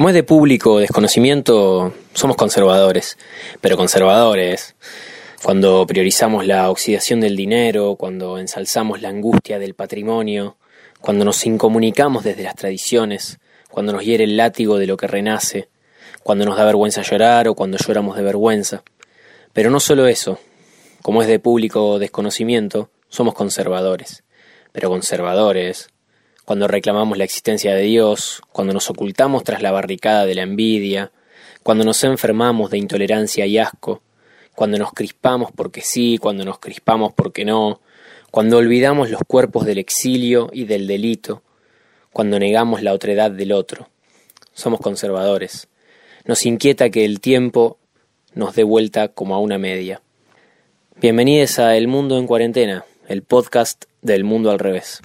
Como es de público desconocimiento, somos conservadores, pero conservadores. Cuando priorizamos la oxidación del dinero, cuando ensalzamos la angustia del patrimonio, cuando nos incomunicamos desde las tradiciones, cuando nos hiere el látigo de lo que renace, cuando nos da vergüenza llorar o cuando lloramos de vergüenza. Pero no solo eso, como es de público desconocimiento, somos conservadores, pero conservadores, cuando reclamamos la existencia de Dios, cuando nos ocultamos tras la barricada de la envidia, cuando nos enfermamos de intolerancia y asco, cuando nos crispamos porque sí, cuando nos crispamos porque no, cuando olvidamos los cuerpos del exilio y del delito, cuando negamos la otredad del otro. Somos conservadores. Nos inquieta que el tiempo nos dé vuelta como a una media. Bienvenidos a El Mundo en Cuarentena, el podcast del mundo al revés.